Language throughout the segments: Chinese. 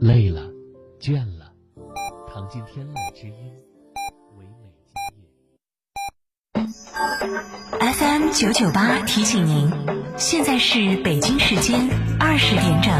累了，倦了，躺进天籁之音，唯美今夜。FM 九九八提醒您，现在是北京时间二十点整。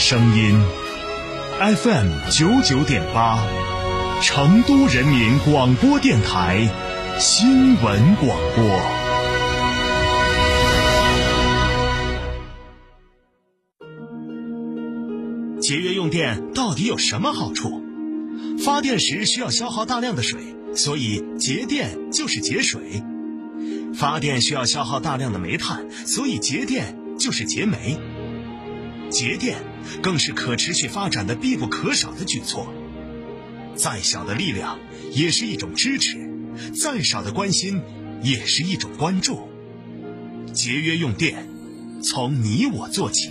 声音，FM 九九点八，成都人民广播电台新闻广播。节约用电到底有什么好处？发电时需要消耗大量的水，所以节电就是节水；发电需要消耗大量的煤炭，所以节电就是节煤。节电更是可持续发展的必不可少的举措。再小的力量也是一种支持，再少的关心也是一种关注。节约用电，从你我做起。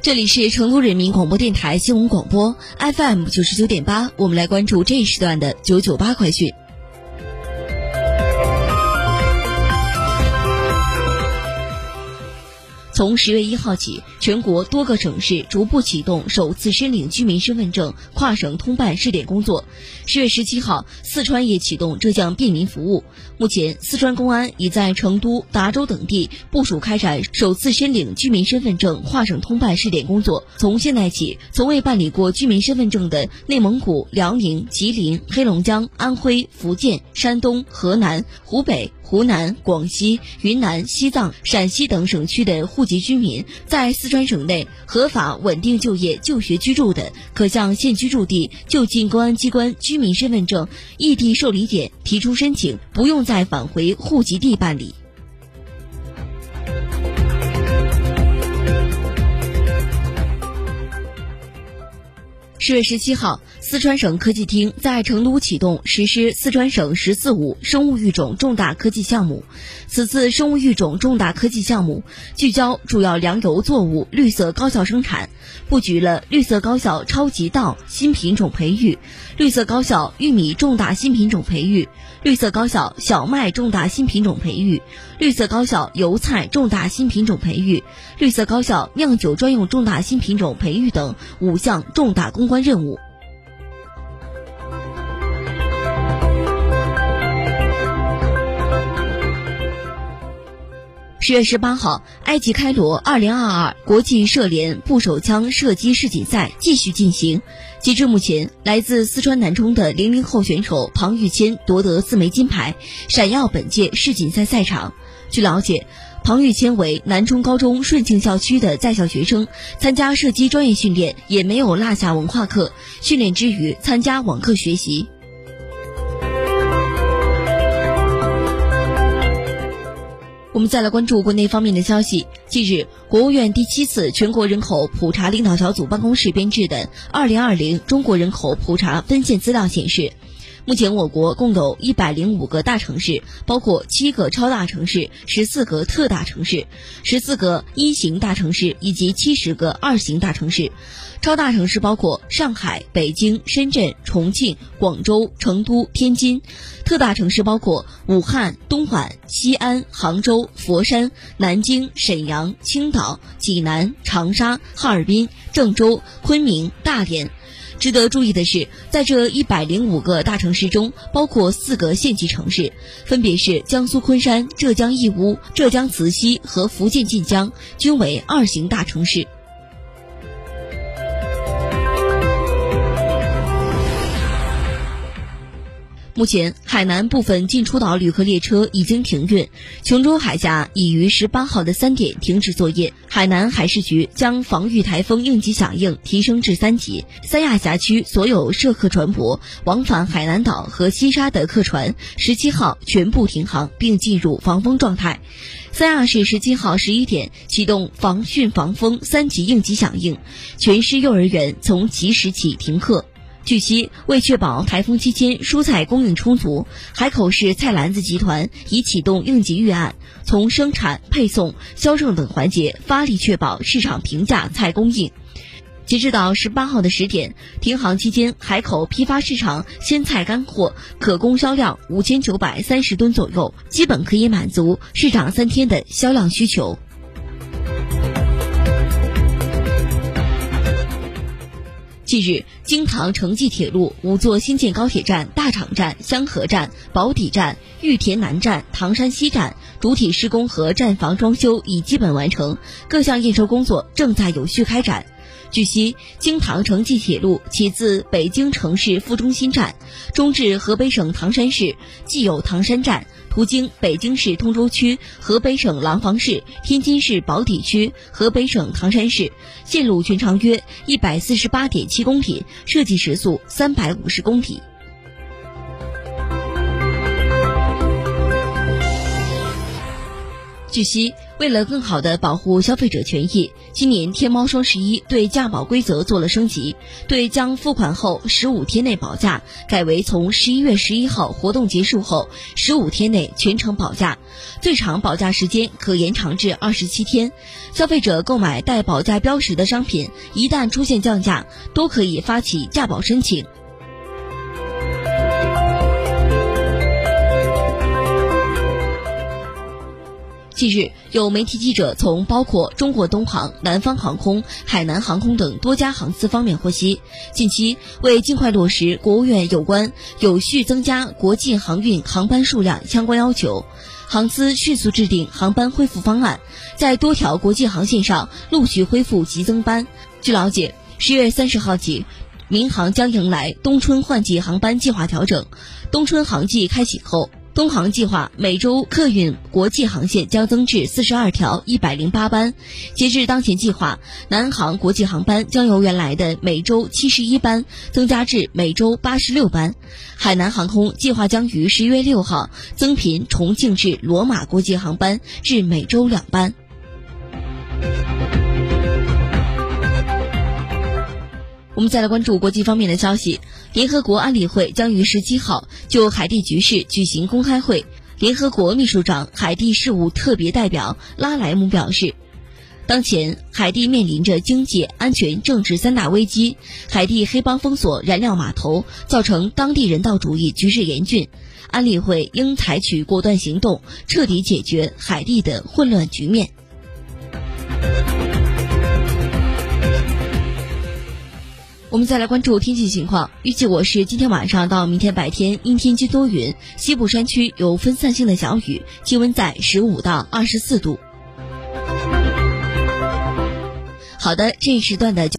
这里是成都人民广播电台新闻广播 FM 九十九点八，我们来关注这一时段的九九八快讯。从十月一号起，全国多个省市逐步启动首次申领居民身份证跨省通办试点工作。十月十七号，四川也启动这项便民服务。目前，四川公安已在成都、达州等地部署开展首次申领居民身份证跨省通办试点工作。从现在起，从未办理过居民身份证的内蒙古、辽宁、吉林、黑龙江、安徽、福建、山东、河南、湖北。湖南、广西、云南、西藏、陕西等省区的户籍居民，在四川省内合法稳定就业、就学、居住的，可向现居住地就近公安机关居民身份证异地受理点提出申请，不用再返回户籍地办理。十月十七号，四川省科技厅在成都启动实施四川省“十四五”生物育种重大科技项目。此次生物育种重大科技项目聚焦主要粮油作物绿色高效生产，布局了绿色高效超级稻新品种培育、绿色高效玉米重大新品种培育、绿色高效小麦重大新品种培育、绿色高效油菜重大新品种培育、绿色高效酿酒专用重大新品种培育等五项重大攻关任务。十月十八号，埃及开罗二零二二国际射联步手枪射击世锦赛继续进行。截至目前，来自四川南充的零零后选手庞玉谦夺得四枚金牌，闪耀本届世锦赛赛场。据了解，庞玉谦为南充高中顺庆校区的在校学生，参加射击专业训练，也没有落下文化课。训练之余，参加网课学习。我们再来关注国内方面的消息。近日，国务院第七次全国人口普查领导小组办公室编制的《二零二零中国人口普查分线资料》显示，目前，我国共有一百零五个大城市，包括七个超大城市、十四个特大城市、十四个一型大城市以及七十个二型大城市。超大城市包括上海、北京、深圳、重庆、广州、成都、天津；特大城市包括武汉、东莞、西安、杭州、佛山、南京、沈阳、青岛、济南、长沙、哈尔滨、郑州、昆明、大连。值得注意的是，在这一百零五个大城市中，包括四个县级城市，分别是江苏昆山、浙江义乌、浙江慈溪和福建晋江，均为二型大城市。目前，海南部分进出岛旅客列车已经停运，琼州海峡已于十八号的三点停止作业。海南海事局将防御台风应急响应提升至三级，三亚辖区所有涉客船舶往返海南岛和西沙的客船十七号全部停航，并进入防风状态。三亚市十七号十一点启动防汛防风三级应急响应，全市幼儿园从即时起停课。据悉，为确保台风期间蔬菜供应充足，海口市菜篮子集团已启动应急预案，从生产、配送、销售等环节发力确保市场平价菜供应。截止到十八号的十点，停航期间，海口批发市场鲜菜干货可供销量五千九百三十吨左右，基本可以满足市场三天的销量需求。近日，京唐城际铁路五座新建高铁站大厂站、香河站、宝坻站、玉田南站、唐山西站主体施工和站房装修已基本完成，各项验收工作正在有序开展。据悉，京唐城际铁路起自北京城市副中心站，中至河北省唐山市，既有唐山站，途经北京市通州区、河北省廊坊市、天津市宝坻区、河北省唐山市，线路全长约一百四十八点七公里，设计时速三百五十公里。据悉，为了更好地保护消费者权益，今年天猫双十一对价保规则做了升级，对将付款后十五天内保价改为从十一月十一号活动结束后十五天内全程保价，最长保价时间可延长至二十七天。消费者购买带保价标识的商品，一旦出现降价，都可以发起价保申请。近日，有媒体记者从包括中国东航、南方航空、海南航空等多家航司方面获悉，近期为尽快落实国务院有关有序增加国际航运航班数量相关要求，航司迅速制定航班恢复方案，在多条国际航线上陆续恢复急增班。据了解，十月三十号起，民航将迎来冬春换季航班计划调整，冬春航季开启后。东航计划每周客运国际航线将增至四十二条，一百零八班。截至当前计划，南航国际航班将由原来的每周七十一班增加至每周八十六班。海南航空计划将于十一月六号增频重庆至罗马国际航班至每周两班。我们再来关注国际方面的消息。联合国安理会将于十七号就海地局势举行公开会。联合国秘书长海地事务特别代表拉莱姆表示，当前海地面临着经济、安全、政治三大危机。海地黑帮封锁燃料码头，造成当地人道主义局势严峻。安理会应采取果断行动，彻底解决海地的混乱局面。我们再来关注天气情况，预计我市今天晚上到明天白天阴天间多云，西部山区有分散性的小雨，气温在十五到二十四度。好的，这一时段的。